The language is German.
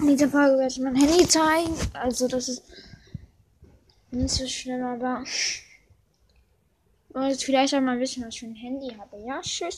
In dieser Folge werde ich mein Handy zeigen. Also das ist nicht so schlimm, aber wollt vielleicht auch mal wissen, was ich für ein Handy habe. Ja, tschüss.